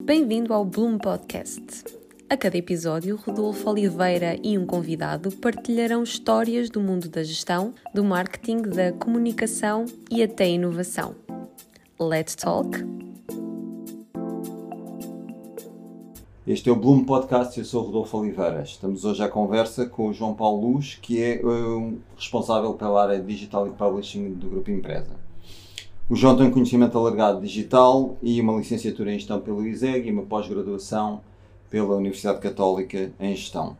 Bem-vindo ao Bloom Podcast. A cada episódio, Rodolfo Oliveira e um convidado partilharão histórias do mundo da gestão, do marketing, da comunicação e até inovação. Let's talk! Este é o Bloom Podcast, eu sou Rodolfo Oliveira. Estamos hoje à conversa com o João Paulo Luz, que é um, responsável pela área digital e publishing do Grupo Empresa. O João tem um conhecimento alargado digital e uma licenciatura em gestão pelo ISEG e uma pós-graduação pela Universidade Católica em Gestão.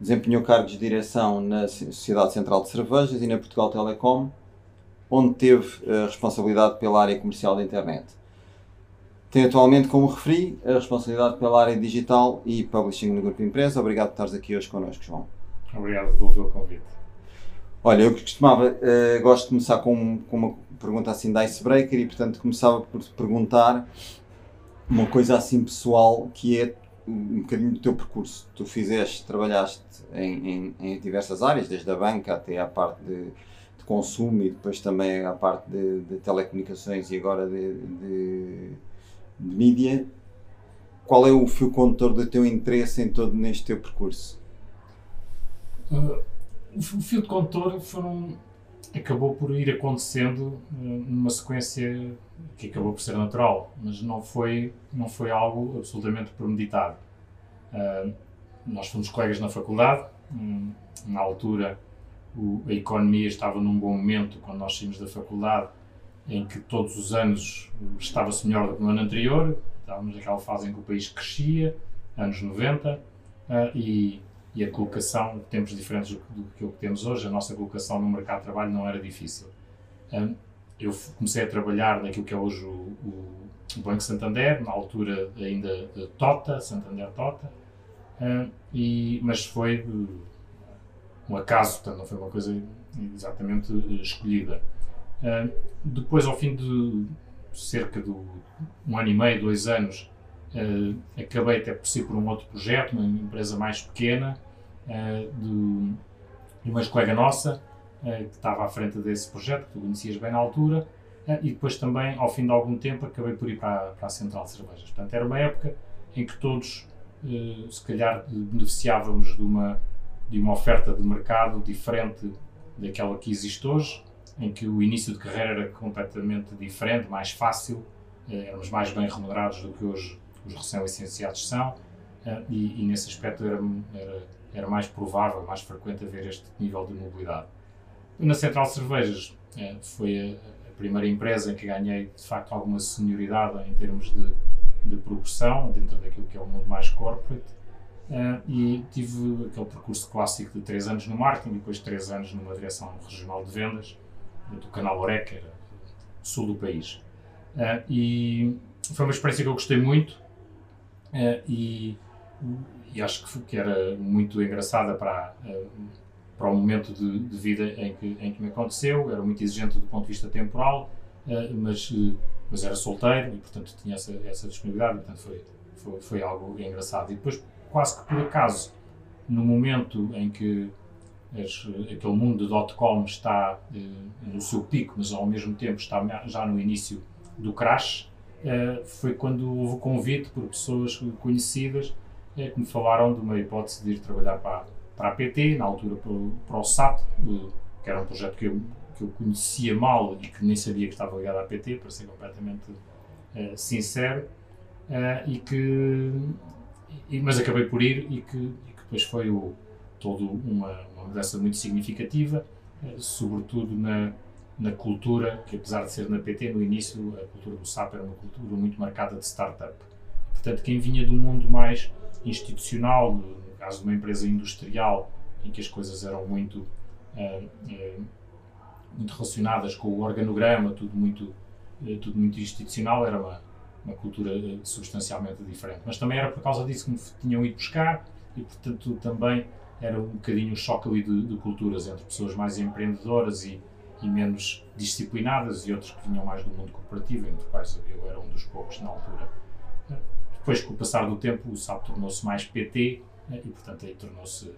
Desempenhou cargos de direção na Sociedade Central de Cervejas e na Portugal Telecom, onde teve a responsabilidade pela área comercial da internet. Tem atualmente, como referi, a responsabilidade pela área digital e publishing no Grupo Empresa. Obrigado por estares aqui hoje connosco, João. Obrigado pelo convite. Olha, eu costumava, uh, gosto de começar com, com uma pergunta assim da icebreaker e, portanto, começava por te perguntar uma coisa assim pessoal que é um bocadinho do teu percurso. Tu fizeste, trabalhaste em, em, em diversas áreas, desde a banca até à parte de, de consumo e depois também à parte de, de telecomunicações e agora de, de, de mídia. Qual é o fio condutor do teu interesse em todo neste teu percurso? Uh, o fio de condutor foram acabou por ir acontecendo uh, numa sequência que acabou por ser natural, mas não foi, não foi algo absolutamente premeditado. Uh, nós fomos colegas na faculdade, um, na altura o, a economia estava num bom momento quando nós saímos da faculdade, em que todos os anos estava-se melhor do que no ano anterior, estávamos naquela fase em que o país crescia, anos 90, uh, e e a colocação, tempos diferentes do, que o que temos hoje, a nossa colocação no mercado de trabalho não era difícil. Um, eu comecei a trabalhar naquilo que é hoje o, o, Banco Santander, na altura ainda Tota, Santander Tota, um, e, mas foi um acaso, portanto não foi uma coisa exatamente escolhida. Um, depois, ao fim de cerca de um ano e meio, dois anos, Uh, acabei até por si por um outro projeto, uma empresa mais pequena, uh, de, de uma colega nossa, uh, que estava à frente desse projeto, que tu conhecias bem na altura, uh, e depois também, ao fim de algum tempo, acabei por ir para, para a Central de Cervejas. Portanto, era uma época em que todos, se calhar, beneficiávamos de uma, de uma oferta de mercado diferente daquela que existe hoje, em que o início de carreira era completamente diferente, mais fácil, éramos mais bem remunerados do que hoje os recém-licenciados são, e, e, nesse aspecto era, era era mais provável, mais frequente haver este nível de mobilidade. Na Central Cervejas eh, foi a, primeira empresa em que ganhei de facto alguma senioridade em termos de, de progressão dentro daquilo que é o mundo mais corporate eh, e tive aquele percurso clássico de três anos no marketing e depois três anos numa direção regional de vendas do canal Oreca, era sul do país. Eh, e foi uma experiência que eu gostei muito e e acho que, era muito engraçada para, eh, para o momento de, de, vida em que, em que me aconteceu. Era muito exigente do ponto de vista temporal, eh, mas, eh, mas era solteiro e, portanto, tinha essa, essa disponibilidade. Portanto, foi, foi, foi algo engraçado. E depois, quase que por acaso, no momento em que as, aquele mundo de dot-com está no seu pico, mas ao mesmo tempo está já no início do crash, foi quando houve o convite por pessoas conhecidas é que me falaram de uma hipótese de ir trabalhar para, para a PT, na altura para, para o SAP, que era um projeto que eu, que eu conhecia mal e que nem sabia que estava ligado à PT, para ser completamente uh, sincero, uh, e que, e, mas acabei por ir e que, e que depois foi o, todo uma, uma mudança muito significativa, uh, sobretudo na, na cultura, que apesar de ser na PT, no início a cultura do SAP era uma cultura muito marcada de startup. Portanto, quem vinha de um mundo mais institucional, no caso de uma empresa industrial, em que as coisas eram muito, uh, uh, muito relacionadas com o organograma, tudo muito, uh, tudo muito institucional, era uma, uma cultura substancialmente diferente. Mas também era por causa disso que me tinham ido buscar e, portanto, também era um bocadinho um choque ali de, de culturas entre pessoas mais empreendedoras e, e menos disciplinadas e outros que vinham mais do mundo corporativo, entre os quais eu era um dos poucos na altura. Depois, com o passar do tempo, o SAP tornou-se mais PT né, e, portanto, aí tornou-se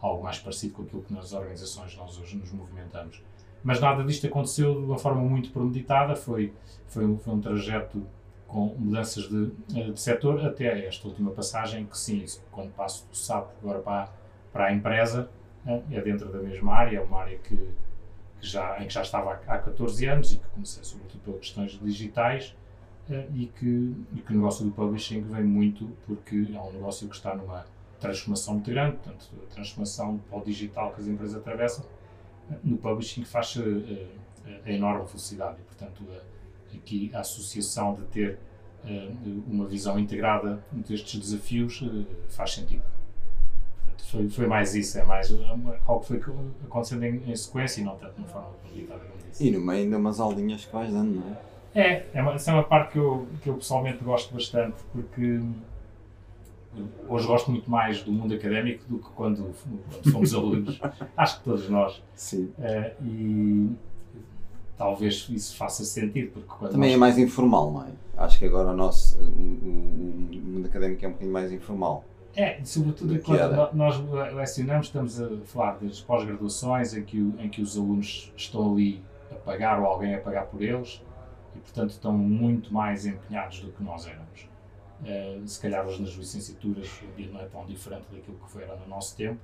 algo mais parecido com aquilo que nas organizações nós hoje nos movimentamos. Mas nada disto aconteceu de uma forma muito premeditada, foi, foi, um, foi um trajeto com mudanças de, de setor até esta última passagem, que sim, quando passo do SAP agora para, para a empresa, é dentro da mesma área, é uma área que, que já, em que já estava há, há 14 anos e que comecei sobretudo por questões digitais e que, e que o negócio do publishing vem muito porque é um negócio que está numa transformação muito grande, portanto, a transformação para o digital que as empresas atravessam, no publishing faz-se a, a, enorme velocidade e, portanto, a, aqui a associação de ter uma visão integrada destes desafios faz sentido. Portanto, foi, foi mais isso, é mais algo que foi acontecendo em, em sequência e não tanto de uma forma limitada como disse. E no meio ainda umas aulinhas que vais dando, não é? É, é uma, essa é uma parte que eu, que eu pessoalmente gosto bastante, porque hoje gosto muito mais do mundo académico do que quando, quando fomos alunos. Acho que todos nós. Sim. Uh, e talvez isso faça sentido. Porque Também nós... é mais informal, não é? Acho que agora o nosso o, o, mundo académico é um bocadinho mais informal. É, sobretudo quando nós lecionamos, estamos a falar das pós-graduações em que, em que os alunos estão ali a pagar ou alguém a pagar por eles e, portanto, estão muito mais empenhados do que nós éramos. Uh, se calhar hoje nas licenciaturas o dia não é tão diferente daquilo que foi era no nosso tempo,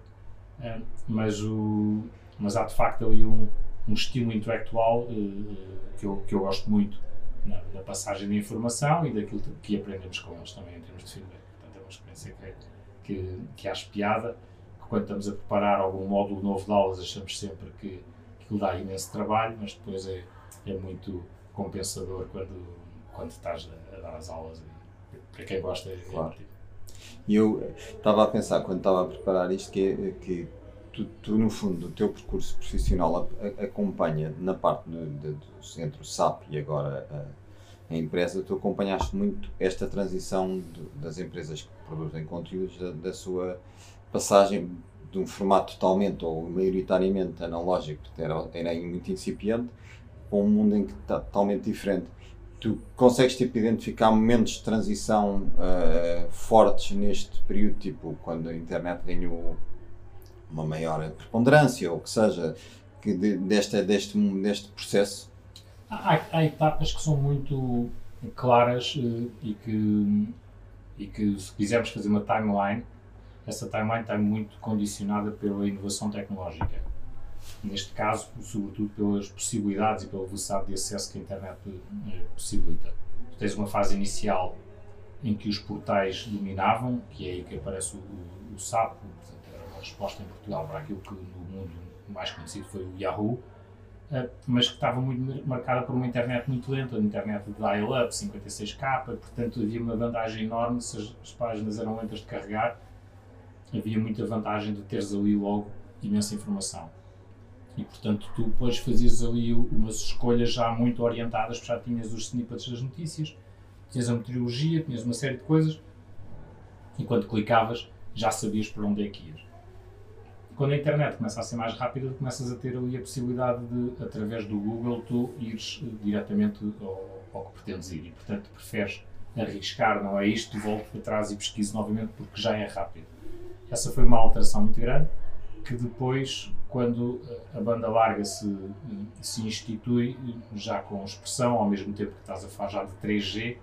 uh, mas, o, mas há de facto ali um, um estilo intelectual uh, que, eu, que eu gosto muito na, na, passagem de informação e daquilo que aprendemos com eles também em termos de feedback. Portanto, é uma experiência que, que, que acho piada, que quando estamos a preparar algum módulo novo de aulas achamos sempre que aquilo dá imenso trabalho, mas depois é, é muito compensador quando, quando estás a, a dar as aulas. Para quem gosta, é claro. E eu estava a pensar, quando estava a preparar isto, que, que tu, tu, no fundo, o teu percurso profissional acompanha na parte do, do centro SAP e agora a, a, empresa, tu acompanhaste muito esta transição de, das empresas que produzem conteúdos da, da sua passagem de um formato totalmente ou maioritariamente analógico, era, era muito incipiente, para um mundo em que está totalmente diferente. Tu consegues tipo, identificar momentos de transição uh, fortes neste período, tipo quando a internet ganhou uma maior preponderância, ou que seja, que de, desta, deste, deste processo? Há, há, etapas que são muito claras uh, e, que, e que, se quisermos fazer uma timeline, essa timeline está muito condicionada pela inovação tecnológica neste caso, sobretudo pelas possibilidades e pela velocidade de acesso que a internet eh, possibilita. Tu tens uma fase inicial em que os portais dominavam, que é aí que aparece o, o, o SAP, portanto, era uma resposta em Portugal para aquilo que no mundo mais conhecido foi o Yahoo, uh, mas que estava muito marcada por uma internet muito lenta, uma internet de dial-up, 56k, portanto havia uma vantagem enorme se as, as páginas eram lentas de carregar, havia muita vantagem de teres ali logo imensa informação. E portanto, tu depois fazias ali umas escolhas já muito orientadas, porque já tinhas os snippets das notícias, tinhas a meteorologia, tinhas uma série de coisas, e quando clicavas já sabias para onde é que ias. Quando a internet começa a ser mais rápida, tu começas a ter ali a possibilidade de, através do Google, tu ires uh, diretamente ao, ao, que pretendes ir. E portanto, preferes arriscar, não é isto, volte para trás e pesquise novamente porque já é rápido. Essa foi uma alteração muito grande que depois quando a banda larga se, se institui, já com expressão, ao mesmo tempo que estás a falar já de 3G,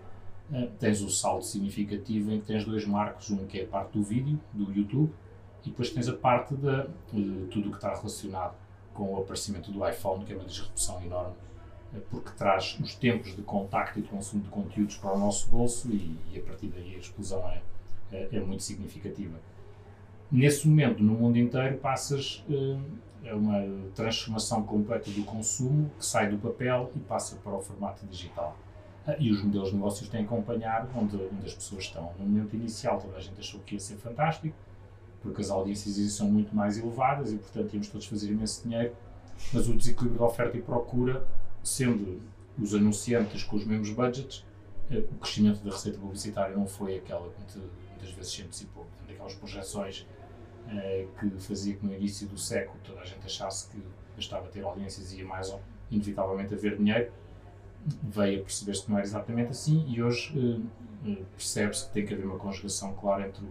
eh, tens o salto significativo em que tens dois marcos, um que é a parte do vídeo, do YouTube, e depois tens a parte de, de tudo o que está relacionado com o aparecimento do iPhone, que é uma disrupção enorme, eh, porque traz os tempos de contacto e de consumo de conteúdos para o nosso bolso e, e a partir daí a explosão é, é, é muito significativa nesse momento, no mundo inteiro, passas a uh, uma transformação completa do consumo que sai do papel e passa para o formato digital. Uh, e os modelos de negócios têm que acompanhar onde, onde, as pessoas estão. No momento inicial, toda a gente achou que ia ser fantástico, porque as audiências são muito mais elevadas e, portanto, íamos todos fazer imenso dinheiro, mas o desequilíbrio de oferta e procura, sendo os anunciantes com os mesmos budgets, uh, o crescimento da receita publicitária não foi aquela que muitas vezes se antecipou. Portanto, aquelas projeções eh, que fazia que no início do século toda a gente achasse que bastava ter audiências e ia mais inevitavelmente haver dinheiro, veio a perceber-se que não era exatamente assim e hoje uh, percebe-se que tem que haver uma conjugação clara entre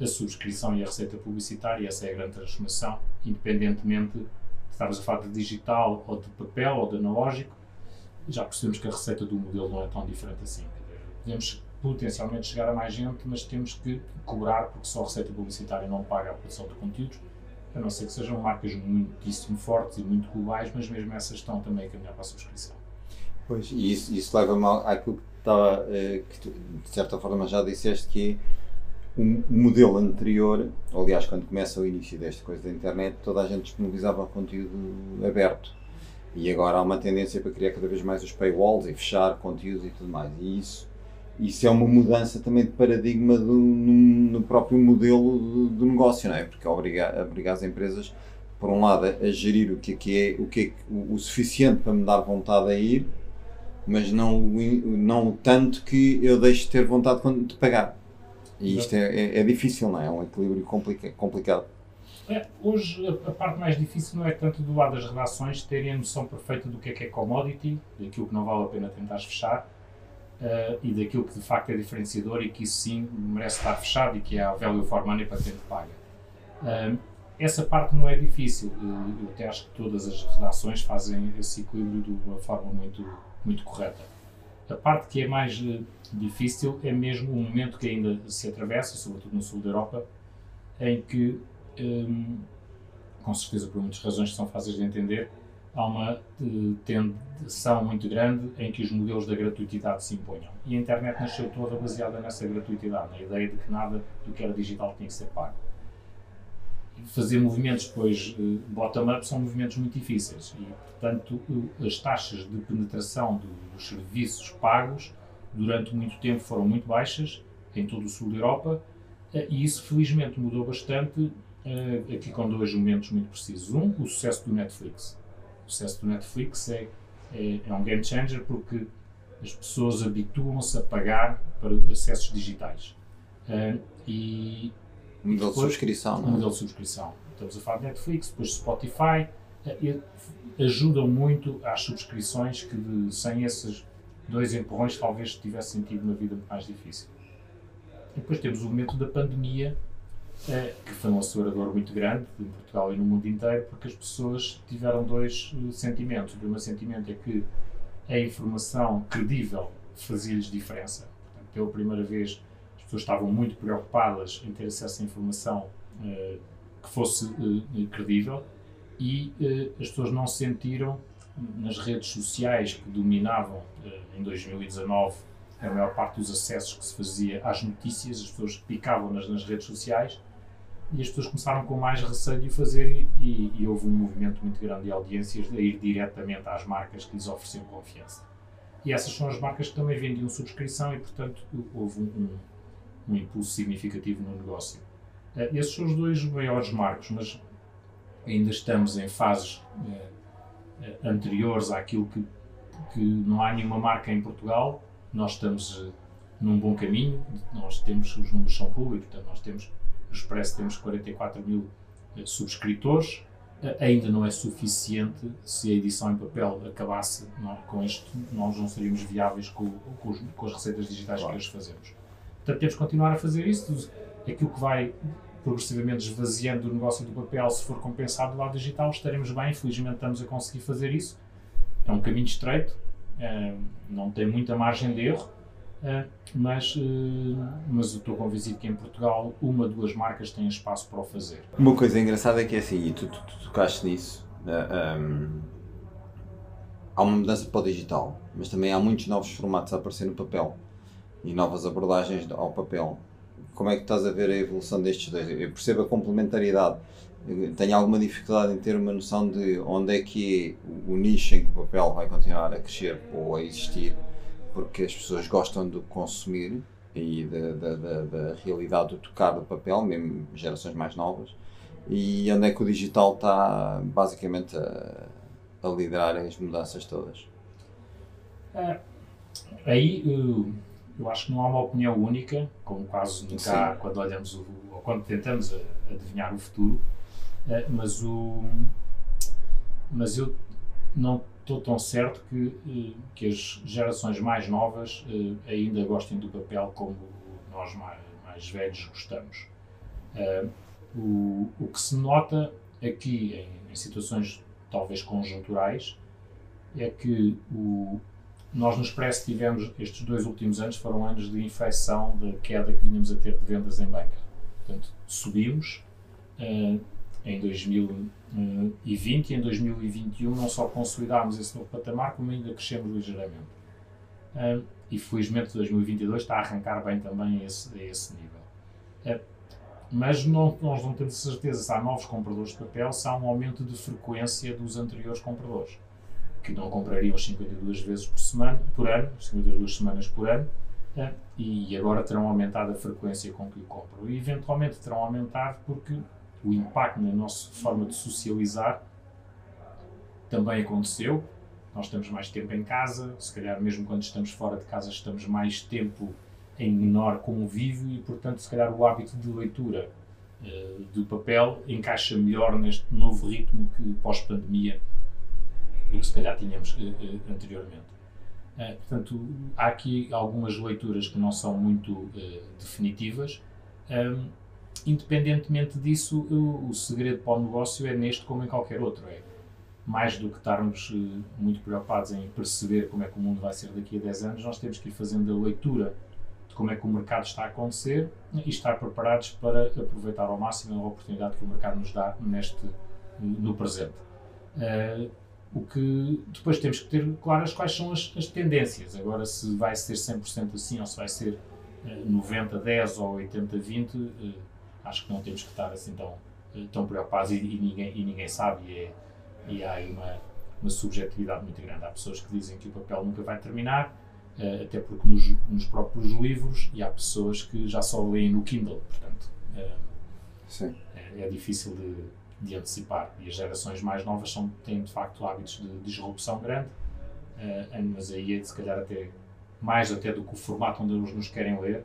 a subscrição e a receita publicitária e essa é a grande transformação, independentemente de estarmos a falar de digital ou de papel ou de analógico, já percebemos que a receita do modelo não é tão diferente assim. podemos potencialmente chegar a mais gente, mas temos que cobrar, porque só a receita publicitária não paga a produção de conteúdos, a não ser que sejam marcas muitíssimo fortes e muito globais, mas mesmo essas estão também a caminhar para a subscrição. Pois, e isso, isso leva-me àquilo que, estava, eh, que tu, de certa forma já disseste que o um modelo anterior, aliás, quando começa o início desta coisa da internet, toda a gente disponibilizava conteúdo aberto. E agora há uma tendência para criar cada vez mais os paywalls e fechar conteúdos e tudo mais. E isso isso é uma mudança também de paradigma do, no, no próprio modelo do, do, negócio, não é? Porque obriga, obriga as empresas, por um lado, a, gerir o que é, que é, o, que é o, o, suficiente para me dar vontade a ir, mas não, não tanto que eu deixe de ter vontade de pagar. E isto é, é, é difícil, não é? É um equilíbrio complica, complicado. É, hoje a, a, parte mais difícil não é tanto do lado das redações terem a noção perfeita do que é que é commodity, daquilo que não vale a pena tentar fechar, uh, e daquilo que de facto é diferenciador e que isso sim merece estar fechado e que é a value for money para quem paga. Uh, essa parte não é difícil, uh, eu até acho que todas as redações fazem esse equilíbrio de uma forma muito, muito correta. A parte que é mais difícil é mesmo o momento que ainda se atravessa, sobretudo no sul da Europa, em que, um, com certeza por muitas razões que são fáceis de entender, há uma uh, tensão muito grande em que os modelos da gratuitidade se imponham. E a internet nasceu toda baseada nessa gratuitidade, na ideia de que nada do que era digital tinha que ser pago. Fazer movimentos depois uh, bottom-up são movimentos muito difíceis e, portanto, as taxas de penetração do, dos serviços pagos durante muito tempo foram muito baixas em todo o sul da Europa e isso felizmente mudou bastante aqui com dois momentos muito precisos. Um, o sucesso do Netflix o sucesso do Netflix é, é, é um game changer porque as pessoas habituam-se a pagar para acessos digitais. Uh, e, modelo depois, de subscrição, não é? modelo de subscrição. Estamos a falar de Netflix, depois Spotify, uh, ajudam muito às subscrições que de, sem esses dois empurrões talvez tivesse sentido uma vida mais difícil. E depois temos o momento da pandemia, é, que foi um acelerador muito grande em Portugal e no mundo inteiro, porque as pessoas tiveram dois uh, sentimentos. O primeiro sentimento é que a informação credível fazia-lhes diferença. Portanto, pela primeira vez, as pessoas estavam muito preocupadas em ter acesso a informação uh, que fosse uh, credível e as pessoas não sentiram nas redes sociais que dominavam em 2019 a maior parte dos acessos que se fazia às notícias, as pessoas picavam nas, nas redes sociais e as pessoas começaram com mais receio de o fazer e, e, houve um movimento muito grande de audiências a ir diretamente às marcas que lhes ofereciam confiança. E essas são as marcas que também vendiam subscrição e, portanto, houve um, um, um impulso significativo no negócio. Uh, esses são os dois maiores marcos, mas ainda estamos em fases uh, anteriores àquilo que, que não há nenhuma marca em Portugal. Nós estamos uh, num bom caminho, nós temos, os números são públicos, portanto, nós temos no Expresso temos 44 mil eh, subscritores. Eh, ainda não é suficiente se a edição em papel acabasse não, com isto, nós não seríamos viáveis com, com, os, com as receitas digitais claro. que hoje fazemos. Portanto, temos que continuar a fazer isso. Aquilo que vai progressivamente esvaziando o negócio do papel, se for compensado do lado digital, estaremos bem. Felizmente estamos a conseguir fazer isso. É um caminho estreito, é, não tem muita margem de erro, é, mas, uh, mas estou convencido que em Portugal uma, duas marcas têm espaço para o fazer. Uma coisa engraçada é que é assim, e tu, tu, tu tocaste nisso, uh, eh, um, ehm, há uma mudança para o digital, mas também há muitos novos formatos a aparecer no papel e novas abordagens ao papel. Como é que estás a ver a evolução destes dois? Eu percebo a complementariedade, tenho alguma dificuldade em ter uma noção de onde é que é o nicho em que o papel vai continuar a crescer ou a existir porque as pessoas gostam de consumir e da, da, da, da realidade do tocar do papel, mesmo gerações mais novas, e onde é que o digital está basicamente a, a liderar as mudanças todas? É, aí eu, eu, acho que não há uma opinião única, como quase nunca há quando olhamos o, ou quando tentamos adivinhar o futuro, é, mas, o, mas eu não estou tão certo que, eh, que as gerações mais novas eh, ainda gostem do papel como nós mais, mais velhos gostamos. Eh, o, o que se nota aqui, em, em situações talvez conjunturais, é que o, nós no Expresso tivemos, estes dois últimos anos foram anos de infecção da queda que vinhamos a ter de vendas em banca. Portanto, subimos em 2020 e em 2021 não só consolidámos esse novo patamar, como ainda crescemos ligeiramente. E felizmente 2022 está a arrancar bem também a esse, esse nível. Mas não, nós não temos certeza se há novos compradores de papel, se há um aumento de frequência dos anteriores compradores que não comprariam 52 vezes por semana, por ano, 52 semanas por ano, e agora terão aumentado a frequência com que o compram. E eventualmente terão aumentado porque o impacto na nossa forma de socializar também aconteceu. Nós estamos mais tempo em casa, se calhar mesmo quando estamos fora de casa estamos mais tempo em menor convívio e, portanto, se calhar o hábito de leitura uh, do papel encaixa melhor neste novo ritmo que pós-pandemia do que se calhar tínhamos uh, uh, anteriormente. Portanto, há aqui algumas leituras que não são muito definitivas. Um, independentemente disso, o, o, segredo para o negócio é neste como em qualquer outro. É mais do que estarmos muito preocupados em perceber como é que o mundo vai ser daqui a 10 anos, nós temos que ir fazendo a leitura de como é que o mercado está a acontecer e estar preparados para aproveitar ao máximo a oportunidade que o mercado nos dá neste, no presente. Uh, o que depois temos que ter claras quais são as, as tendências. Agora, se vai ser 100% assim ou se vai ser uh, 90-10 ou 80-20, uh, eh, acho que não temos que estar assim tão, uh, tão preocupados e, e, ninguém, e ninguém sabe. E, é, e há aí uma, uma subjetividade muito grande. Há pessoas que dizem que o papel nunca vai terminar, uh, até porque nos, nos, próprios livros, e há pessoas que já só leem no Kindle. Portanto, Sim. É, é difícil de de antecipar. E as gerações mais novas são, têm de facto hábitos de disrupção grande, uh, mas aí é se calhar até mais até do que o formato onde eles nos querem ler,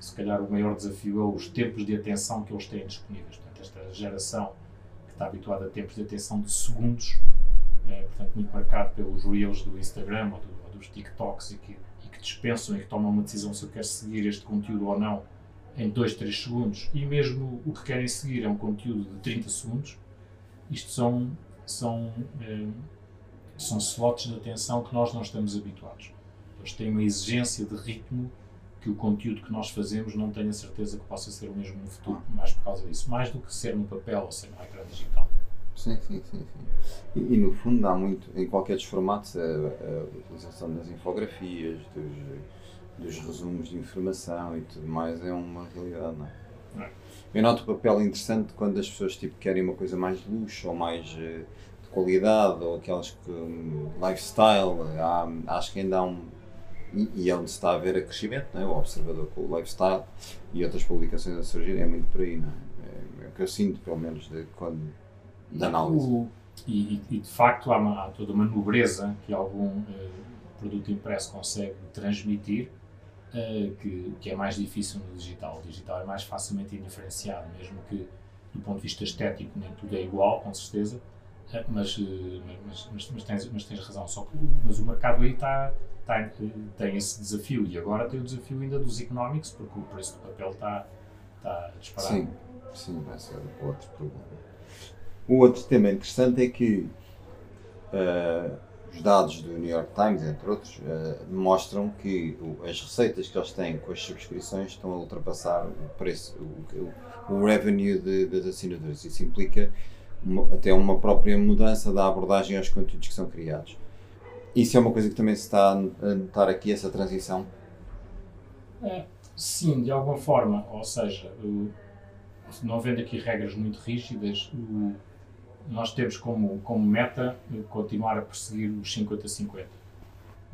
se calhar o maior desafio é os tempos de atenção que eles têm disponíveis. Portanto, esta geração que está habituada a tempos de atenção de segundos, é, portanto, muito marcado pelos reels do Instagram ou, do, ou dos TikToks e que, e que dispensam e que tomam uma decisão se eu quero seguir este conteúdo ou não em 2, 3 segundos e mesmo o que querem seguir é um conteúdo de 30 segundos, isto são, são, é, são slots de atenção que nós não estamos habituados. Eles têm uma exigência de ritmo que o conteúdo que nós fazemos não tenho a certeza que possa ser o mesmo no futuro, mais por causa disso, mais do que ser no papel ou ser no ecrã digital. Sim, sim, sim. sim. E, e, no fundo há muito, em qualquer dos formatos, a, a utilização das infografias, dos dos resumos de informação e tudo mais é uma realidade, não é? é. Eu noto o papel interessante quando as pessoas tipo, querem uma coisa mais de luxo ou mais uh, de qualidade ou aquelas que um, lifestyle, há, acho que ainda há um e, e é onde se está a ver a crescimento, não é? o observador com o lifestyle e outras publicações a surgir, é muito por aí, não é? É, é o que eu sinto, pelo menos, de, quando, de análise. O, e, e, de facto há, uma, há, toda uma nobreza que algum uh, produto impresso consegue transmitir uh, que, que, é mais difícil no digital. O digital é mais facilmente indiferenciado, mesmo que do ponto de vista estético nem tudo é igual, com certeza, mas, uh, mas, mas, mas, tens, mas tens razão. Só que mas o mercado aí está, está, tem esse desafio e agora tem o desafio ainda dos economics, porque o preço do papel está, está disparado. Sim, sim, vai ser outro problema. O outro tema interessante é que uh, os dados do New York Times, entre outros, uh, mostram que as receitas que eles têm com as subscrições estão a ultrapassar o preço, o, o, o revenue das assinaturas. Isso implica uma, até uma própria mudança da abordagem aos conteúdos que são criados. Isso é uma coisa que também se está a notar aqui, essa transição? É, sim, de alguma forma. Ou seja, não havendo aqui regras muito rígidas, o, nós temos como, como meta continuar a perseguir os 50-50.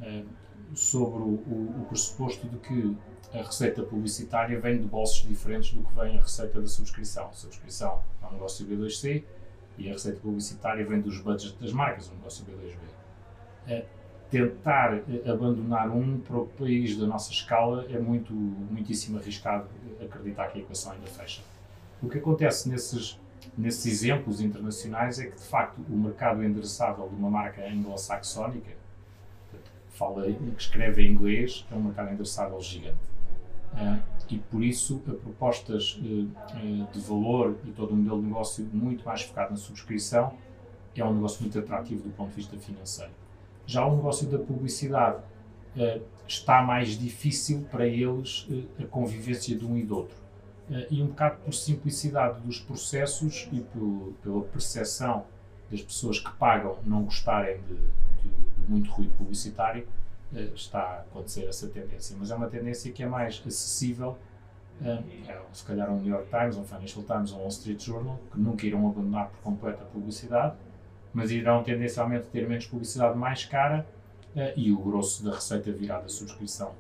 Uh, sobre o, o, o, pressuposto de que a receita publicitária vem de bolsos diferentes do que vem a receita da subscrição. A subscrição é um negócio B2C e a receita publicitária vem dos budgets das marcas, um negócio B2B. Uh, tentar abandonar um para o país da nossa escala é muito, muitíssimo arriscado acreditar que a equação ainda fecha. O que acontece nesses nesses exemplos internacionais é que, de facto, o mercado endereçável de uma marca anglo-saxónica, que, que escreve em inglês, é um mercado endereçável gigante. Uh, e por isso, propostas uh, uh, de valor e todo o modelo de negócio muito mais focado na subscrição é um negócio muito atrativo do ponto de vista financeiro. Já o negócio da publicidade está mais difícil para eles a convivência de um e do outro. e um bocado por simplicidade dos processos e pela percepção das pessoas que pagam não gostarem de, de, de muito ruído publicitário, está a acontecer essa tendência. Mas é uma tendência que é mais acessível é, se calhar um New York Times, um Financial Times ou um Wall Street Journal, que nunca irão abandonar por completo a publicidade, mas irão tendencialmente ter menos publicidade mais cara uh, e o grosso da receita virá da subscrição.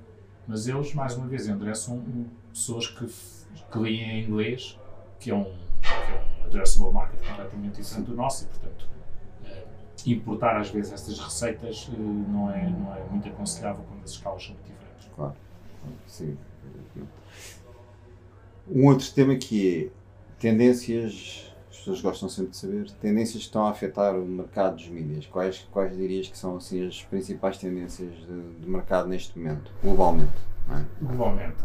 Mas eles, mais uma vez, endereçam um, pessoas que, que leem em inglês, que é um, que é um addressable market completamente diferente do nosso e, portanto, importar às vezes estas receitas uh, não, é, não é muito aconselhável quando as escalas são muito diferentes. Claro, sim. Um outro tema que é tendências, as pessoas gostam sempre de saber, tendências que estão a afetar o mercado dos mídias. Quais, quais dirias que são assim, as principais tendências de, de mercado neste momento, globalmente? É? Globalmente,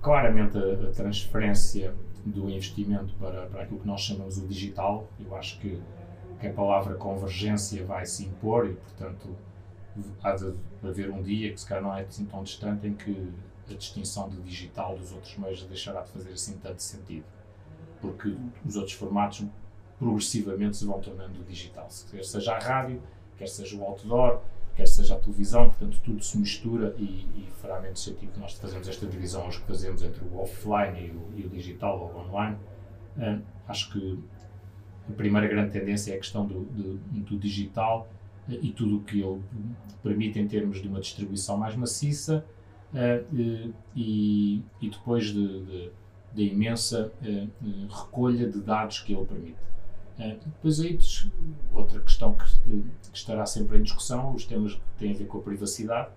claramente a, a, transferência do investimento para, para aquilo que nós chamamos o digital, eu acho que, que a palavra convergência vai se impor e, portanto, há de haver um dia que se calhar não é assim tão distante em que a distinção do digital dos outros meios deixará de fazer assim tanto sentido. Porque os outros formatos progressivamente se vão tornando digital. Quer seja a rádio, quer seja o outdoor, quer seja a televisão, portanto tudo se mistura e, e fará menos sentido que nós fazemos esta divisão hoje que fazemos entre o offline e o, e o digital ou o online. Uh, acho que a primeira grande tendência é a questão do, do, do digital uh, e tudo o que ele permite em termos de uma distribuição mais maciça, uh, e, e, depois de, de, da imensa recolha de dados que ele permite. Depois aí outra questão que, que, estará sempre em discussão, os temas que têm a ver com a privacidade,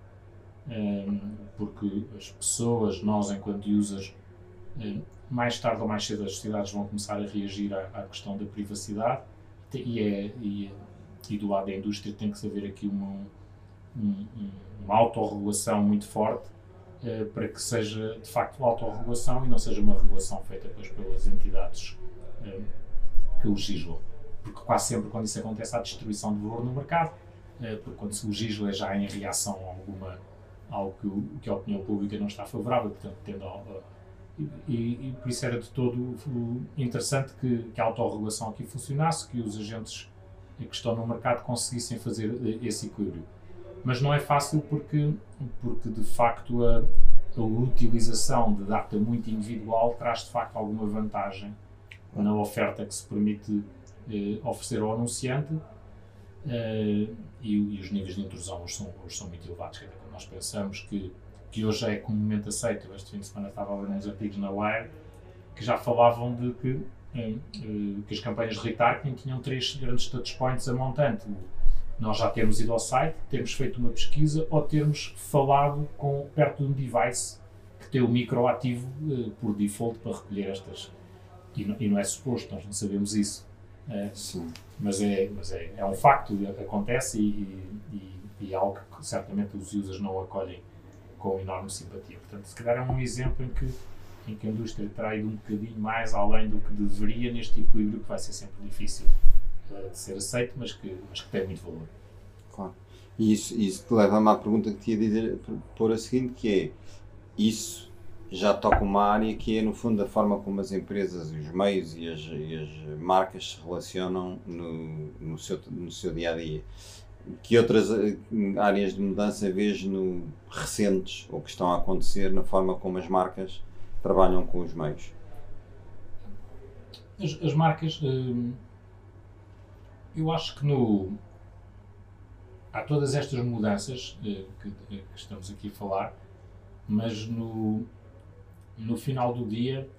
porque as pessoas, nós enquanto users, mais tarde ou mais cedo as sociedades vão começar a reagir à, à questão da privacidade e, é, e, e, do lado da indústria tem que haver aqui uma, um, uma autorregulação muito forte eh, para que seja de facto autorregulação e não seja uma regulação feita depois pelas entidades uh, que legislam. Porque quase sempre quando isso acontece há distribuição de valor no mercado, uh, porque quando se legisla é já em reação a alguma, algo que, que a opinião pública não está favorável, portanto tendo a, e, e, por isso era de todo interessante que, que a autorregulação aqui funcionasse, que os agentes que estão no mercado conseguissem fazer esse equilíbrio mas não é fácil porque, porque de facto a, a utilização de data muito individual traz de facto alguma vantagem na oferta que se permite eh, oferecer ao anunciante eh, e, e, os níveis de intrusão hoje são, hoje são muito elevados. Quer dizer, nós pensamos que, que hoje é comumente aceito, este fim de semana estava a ler uns artigos na Wire que já falavam de que, eh, eh que as campanhas de retargeting tinham três grandes touchpoints a montante nós já temos ido ao site, temos feito uma pesquisa ou termos falado com, perto de um device que tem o micro ativo uh, por default para recolher estas. E não, e não é suposto, nós não sabemos isso. Uh, Sim. Mas, é, mas é, é um facto, acontece e, e, e, é algo que certamente os users não acolhem com enorme simpatia. Portanto, se calhar é um exemplo em que, em que a indústria terá ido um bocadinho mais além do que deveria neste equilíbrio que vai ser sempre difícil de ser aceito, mas que, mas que tem muito valor. Claro. E isso, isso leva-me à pergunta que ia dizer, por a seguinte, que é, isso já toca uma área que é, no fundo, a forma como as empresas, os meios e as, e as marcas se relacionam no, no, seu, no seu dia-a-dia. Que outras eh, áreas de mudança vês no, recentes ou que estão a acontecer na forma como as marcas trabalham com os meios? As, as marcas... Hum eu acho que no, há todas estas mudanças eh, que, que, estamos aqui a falar, mas no, no final do dia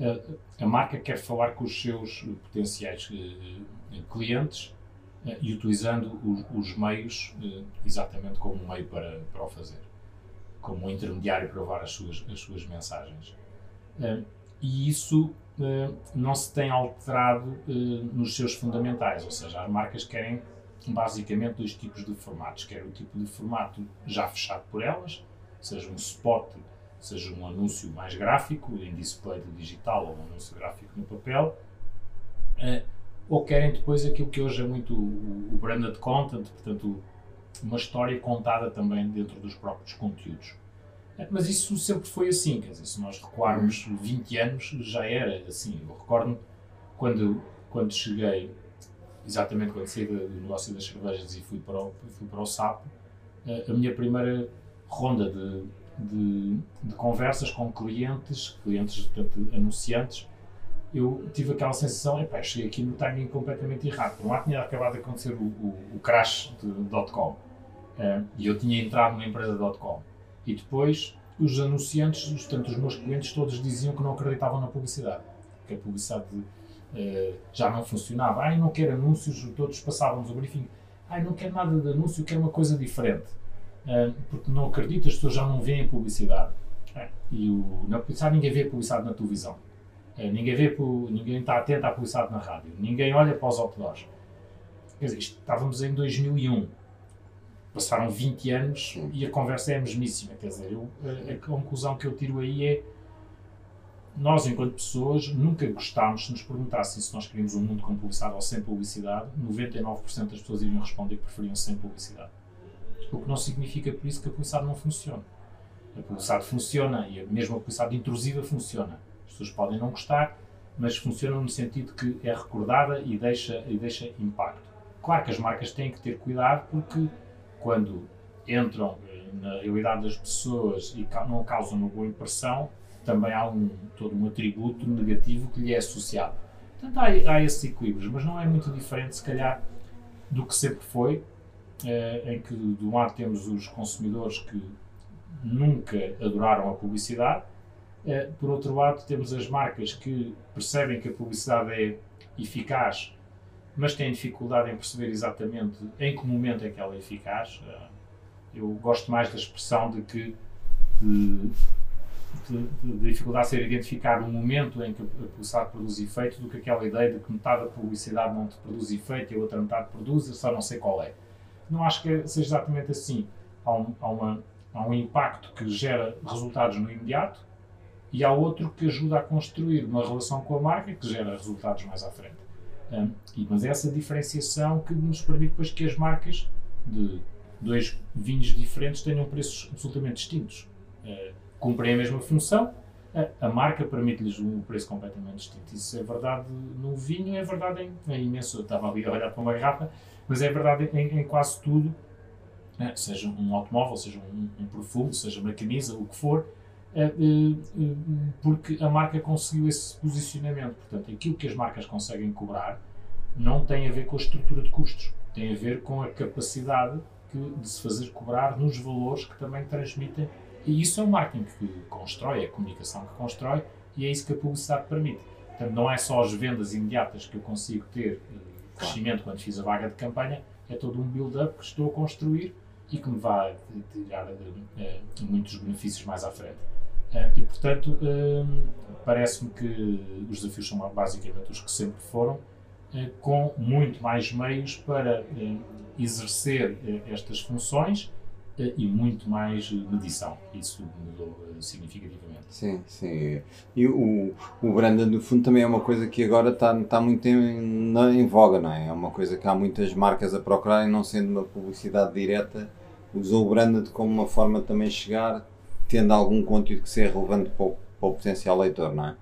a, a marca quer falar com os seus potenciais eh, clientes eh, e utilizando os, os meios exatamente como um meio para, para o fazer, como um intermediário para levar as suas, as suas mensagens. E isso eh, não se tem alterado eh, nos seus fundamentais, ou seja, as marcas querem basicamente dois tipos de formatos, quer o tipo de formato já fechado por elas, seja um spot, seja um anúncio mais gráfico, em display digital ou um anúncio gráfico no papel, eh, ou querem depois aquilo que hoje é muito o branded content, portanto uma história contada também dentro dos próprios conteúdos. Mas isso sempre foi assim, quer dizer, se nós recuarmos 20 anos, já era assim. Eu recordo quando, quando cheguei, exatamente quando saí do negócio das cervejas e fui para o, fui para o SAP, a minha primeira ronda de, de, de conversas com clientes, clientes, portanto, anunciantes, eu tive aquela sensação, epá, cheguei aqui no timing completamente errado. Por um lado tinha acabado de acontecer o, o, o crash de .com uh, e eu tinha entrado numa empresa .com e depois os anunciantes, tanto os meus clientes, todos diziam que não acreditavam na publicidade, que a publicidade uh, já não funcionava. Ai, não quero anúncios, todos passávamos o briefing. Ai, não quero nada de anúncio, quero uma coisa diferente. Uh, porque não acredito, as pessoas já não veem publicidade. E o, na publicidade ninguém vê publicidade na televisão. É, ninguém vê, ninguém está atento à publicidade na rádio. Ninguém olha para os outdoors. Quer dizer, estávamos em 2001 passaram 20 anos e a conversa é a mesmíssima. Quer dizer, eu, a, a, conclusão que eu tiro aí é nós, enquanto pessoas, nunca gostámos, se nos perguntassem se nós queríamos um mundo com publicidade ou sem publicidade, 99% das pessoas iriam responder que preferiam sem publicidade. O que não significa por isso que a publicidade não funciona. A publicidade funciona e a mesma publicidade intrusiva funciona. As pessoas podem não gostar, mas funciona no sentido que é recordada e deixa, e deixa impacto. Claro que as marcas têm que ter cuidado porque quando entram na realidade das pessoas e não causam uma boa impressão, também há um, todo um atributo negativo que lhe é associado. Portanto, há, há esses equilíbrios, mas não é muito diferente, se calhar, do que sempre foi, eh, em que, de um lado, temos os consumidores que nunca adoraram a publicidade, por outro lado, temos as marcas que percebem que a publicidade é eficaz mas têm dificuldade em perceber exatamente em que momento é que ela é eficaz. Eh, eu gosto mais da expressão de que de, de, de dificuldade ser identificar o momento em que a publicidade produz efeito do que aquela ideia de que metade da publicidade não te produz efeito e a outra metade produz, só não sei qual é. Não acho que seja exatamente assim. Há um, há, uma, há um impacto que gera resultados no imediato e há outro que ajuda a construir uma relação com a marca que gera resultados mais à frente. Um, e, mas é essa diferenciação que nos permite depois que as marcas de dois vinhos diferentes tenham preços absolutamente distintos. Uh, cumprem a mesma função, uh, a marca permite-lhes um preço completamente distinto. Isso é verdade no vinho, é verdade em, em imenso. Eu estava ali a olhar para uma garrafa, mas é verdade em, em quase tudo, uh, seja um automóvel, seja um, um, perfume, seja uma camisa, o que for. Porque a marca conseguiu esse posicionamento. Portanto, aquilo que as marcas conseguem cobrar não tem a ver com a estrutura de custos, tem a ver com a capacidade que, de se fazer cobrar nos valores que também transmitem. E isso é o marketing que constrói, é a comunicação que constrói, e é isso que a publicidade permite. Portanto, não é só as vendas imediatas que eu consigo ter eh, crescimento quando fiz a vaga de campanha, é todo um build-up que estou a construir e que me vai tirar muitos benefícios mais à frente. Uh, e, portanto, uh, parece-me que os desafios são basicamente os que sempre foram, eh, com muito mais meios para eh, exercer eh, estas funções e muito mais medição. Isso mudou significativamente. Sim, sim. E o, o Brandon, no fundo, também é uma coisa que agora está, está muito em, em voga, não é? É uma coisa que há muitas marcas a procurarem, não sendo uma publicidade direta, usou o Brandon como uma forma de também chegar, tendo algum conteúdo que seja relevante para o, para o potencial leitor, não é?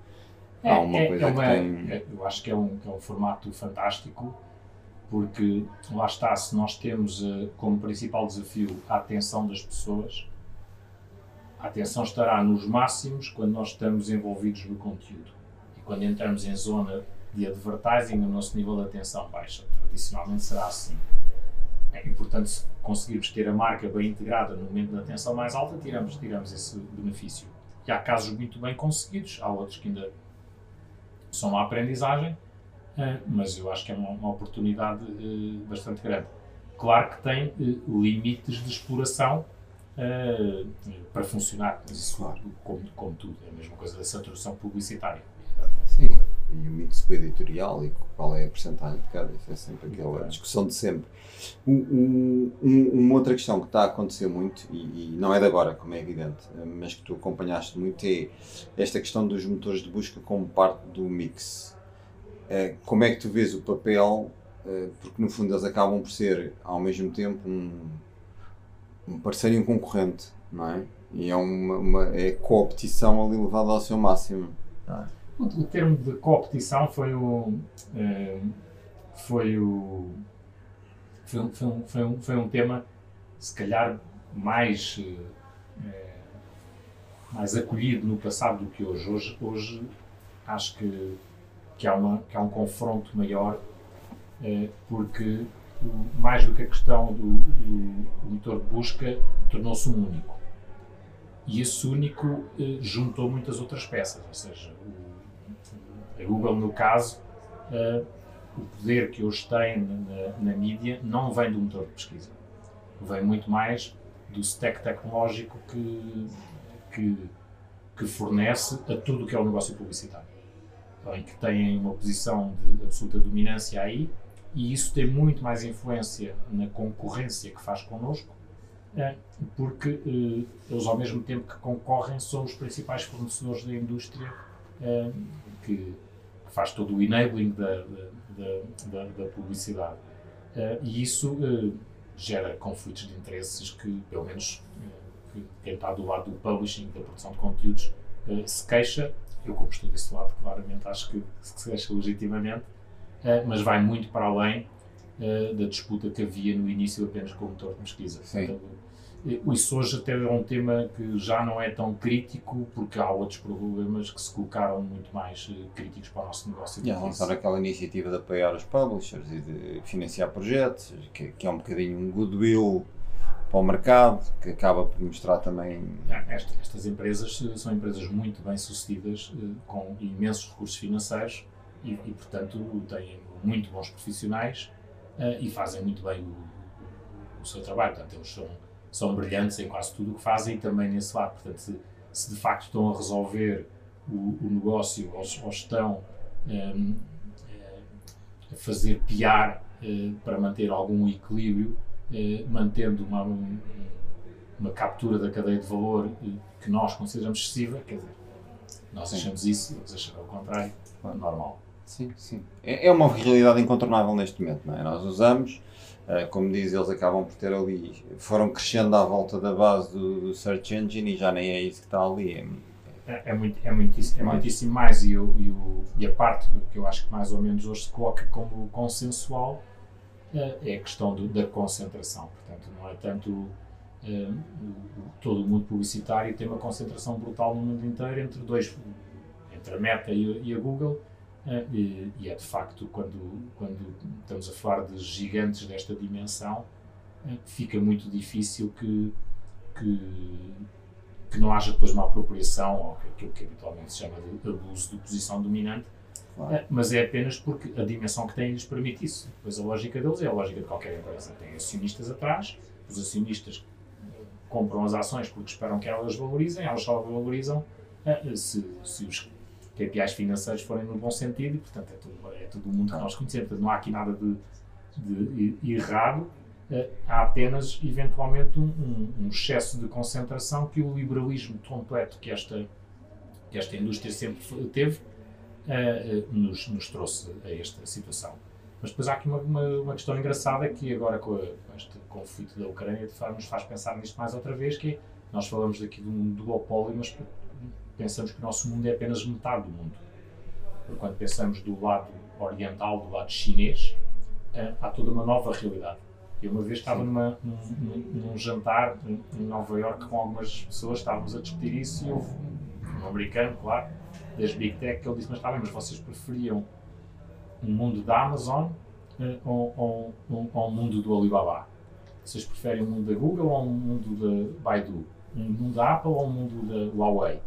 É, Há uma é, coisa é uma, que tem... É, eu acho que é um, é um formato fantástico, porque lá está, se nós temos uh, como principal desafio a atenção das pessoas, a atenção estará nos máximos quando nós estamos envolvidos no conteúdo. E quando entramos em zona de advertising, o nosso nível de atenção baixa. Tradicionalmente será assim. É importante se conseguirmos ter a marca bem integrada no momento da atenção mais alta, tiramos, tiramos esse benefício. E há casos muito bem conseguidos, há outros que ainda são uma aprendizagem, eh, mas eu acho que é uma, uma oportunidade eh, bastante grande. Claro que tem eh, limites de exploração para funcionar, mas isso, claro. como, como tudo, é a mesma coisa da saturação publicitária. Sim, e o mix editorial e qual é a porcentagem de cada, isso é sempre aquela discussão de sempre. Um, um, uma outra questão que está a acontecer muito, e, e, não é de agora, como é evidente, mas que tu acompanhaste muito, é esta questão dos motores de busca como parte do mix. É, como é que tu vês o papel, é, porque no fundo eles acabam por ser ao mesmo tempo um, um parceiro e um concorrente, não é? E é uma, uma é competição ali levada ao seu máximo. Ah. O, termo de competição foi o. Eh, foi o. Foi um, foi, um, foi, um, foi um tema, se calhar, mais. Eh, mais acolhido no passado do que hoje. Hoje, hoje acho que, que, há uma, que há um confronto maior, eh, porque mais do que a questão do, do de busca, tornou-se um único. E esse único eh, juntou muitas outras peças, ou seja, o, a Google, no caso, eh, o poder que hoje tem na, na, mídia não vem do motor de pesquisa, vem muito mais do stack tecnológico que, que, que fornece a tudo o que é o negócio publicitário, em que têm uma posição de absoluta dominância aí e isso tem muito mais influência na concorrência que faz connosco, é, porque eh, eles, ao mesmo tempo que concorrem, são os principais fornecedores da indústria que, que, faz todo o enabling da, da, da, da publicidade. É, e isso eh, gera conflitos de interesses que, pelo menos, eh, quem está do lado do publishing, da produção de conteúdos, se queixa. Eu, como estou desse lado, claramente acho que se queixa legitimamente mas vai muito para além uh, da disputa que havia no início apenas com o motor de pesquisa. Portanto, isso hoje até é um tema que já não é tão crítico porque há outros problemas que se colocaram muito mais críticos para o nosso negócio. E a lançar aquela iniciativa de apoiar os publishers e de financiar projetos, que, que é um bocadinho um goodwill para o mercado, que acaba por mostrar também. Estas, estas empresas são empresas muito bem sucedidas, com imensos recursos financeiros e, e portanto, têm muito bons profissionais e fazem muito bem o, o, seu trabalho. Portanto, eles são, são brilhantes em quase tudo o que fazem e também nesse lado. Portanto, se, se de facto estão a resolver o, o negócio ou, ou estão um, eh, a fazer piar uh, para manter algum equilíbrio, uh, mantendo uma, uma captura da cadeia de valor que nós consideramos excessiva, quer dizer, nós achamos isso, eles acham o contrário, normal. Sim, sim. É, é uma realidade incontornável neste momento, não é? Nós usamos, uh, como diz, eles acabam por ter ali, foram crescendo à volta da base do, do Search Engine e já nem é isso que está ali. É, é, é, muito, é, muitíssimo, é muitíssimo mais e, o, e, o, e a parte que eu acho que mais ou menos hoje se coloca como consensual uh, é a questão do, da concentração. Portanto, não é tanto uh, todo o mundo publicitário tem uma concentração brutal no mundo inteiro entre dois, entre a Meta e, e a Google é, e, e, é de facto, quando, quando estamos a falar de gigantes desta dimensão, é, fica muito difícil que, que, que não haja depois uma apropriação, ou aquilo que habitualmente se chama de abuso de posição dominante, claro. É, mas é apenas porque a dimensão que têm lhes permite isso. Depois a lógica deles é a lógica de qualquer empresa. Tem acionistas atrás, os acionistas compram as ações porque esperam que elas valorizem, elas só valorizam se, se os KPIs financeiros forem no bom sentido e, portanto, é tudo, é o mundo que nós conhecemos. Portanto, não há aqui nada de, de errado, uh, há apenas, eventualmente, um, um, excesso de concentração que o liberalismo completo que esta, que esta indústria sempre teve uh, nos, nos trouxe a esta situação. Mas depois há aqui uma, uma, uma, questão engraçada que agora com este conflito da Ucrânia nos faz pensar nisto mais outra vez, que é, nós falamos aqui de um duopólio, mas pensamos que o nosso mundo é apenas metade do mundo. Porque quando pensamos do lado oriental, do lado chinês, eh, há toda uma nova realidade. Eu uma vez estava numa, num, num, jantar em Nova York com algumas pessoas, estávamos a discutir isso e houve um americano, claro, das Big Tech, que ele disse, mas está bem, mas vocês preferiam um mundo da Amazon uh, ou, ou, ou um mundo do Alibaba? Vocês preferem um mundo da Google ou um mundo da Baidu? Um mundo da Apple ou um mundo da Huawei?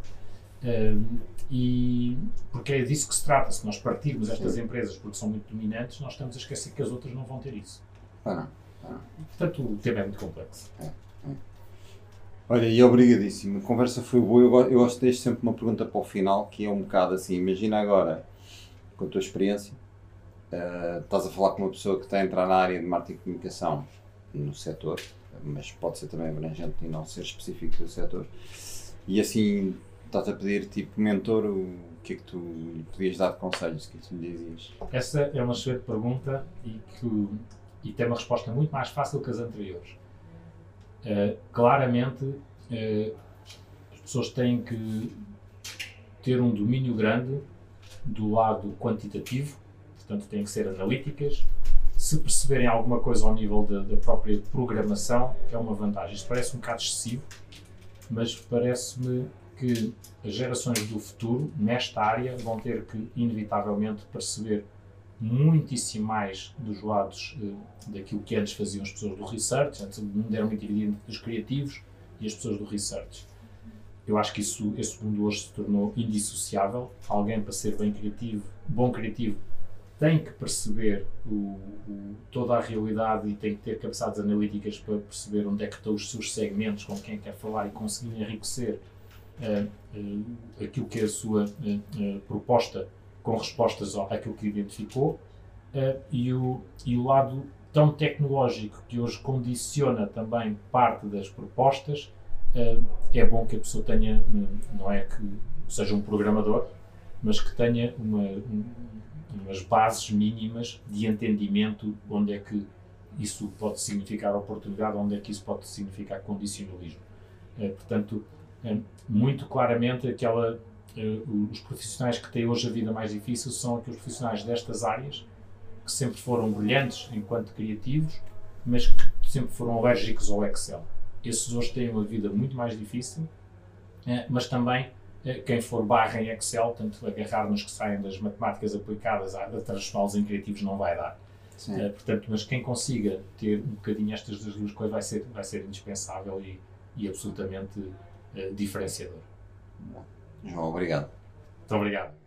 Um, e porque é disso que se trata. Se nós partirmos estas Sim. empresas porque são muito dominantes, nós estamos a esquecer que as outras não vão ter isso. Ah, ah. Portanto, o tema é muito complexo. É, é. Olha, e obrigadíssimo. A conversa foi boa. Eu, eu gosto de deixar sempre uma pergunta para o final, que é um bocado assim: imagina agora, com a tua experiência, uh, estás a falar com uma pessoa que está a entrar na área de marketing e comunicação no setor, mas pode ser também abrangente e não ser específico do setor. E assim, estás a pedir tipo mentor, o que é que tu lhe podias dar de conselhos? O que é que tu lhe dizias? Essa é uma excelente pergunta e que e tem uma resposta muito mais fácil que as anteriores. Uh, claramente, uh, as pessoas têm que ter um domínio grande do lado quantitativo, portanto, têm que ser analíticas. Se perceberem alguma coisa ao nível da, da própria programação, é uma vantagem. Isto parece um bocado excessivo, mas parece-me que as gerações do futuro, nesta área, vão ter que, inevitavelmente, perceber muitíssimo mais dos lados uh, daquilo que antes faziam as pessoas do research, antes o mundo era muito dividido entre os criativos e as pessoas do research. Eu acho que isso, esse mundo hoje se tornou indissociável. Alguém, para ser bem criativo, bom criativo, tem que perceber o, o, toda a realidade e tem que ter capacidades analíticas para perceber onde é que estão os seus segmentos, com quem quer falar e conseguir enriquecer aquilo que é a sua uh, proposta com respostas àquilo que identificou e, o, e o lado tão tecnológico que hoje condiciona também parte das propostas é bom que a pessoa tenha, não é que seja um programador, mas que tenha uma, um, umas bases mínimas de entendimento onde é que isso pode significar oportunidade, onde é que isso pode significar condicionalismo. Portanto, muito claramente, aquela, é, os profissionais que têm hoje a vida mais difícil são aqueles profissionais destas áreas que sempre foram brilhantes enquanto criativos, mas que sempre foram alérgicos ao Excel. Esses hoje têm uma vida muito mais difícil, é, mas também é, quem for barra em Excel, tanto agarrar nos que saem das matemáticas aplicadas a, transformá-los em criativos não vai dar. Uh, portanto, mas quem consiga ter um bocadinho estas duas coisas vai ser, vai ser indispensável e, e absolutamente diferenciador. João, obrigado. Muito obrigado.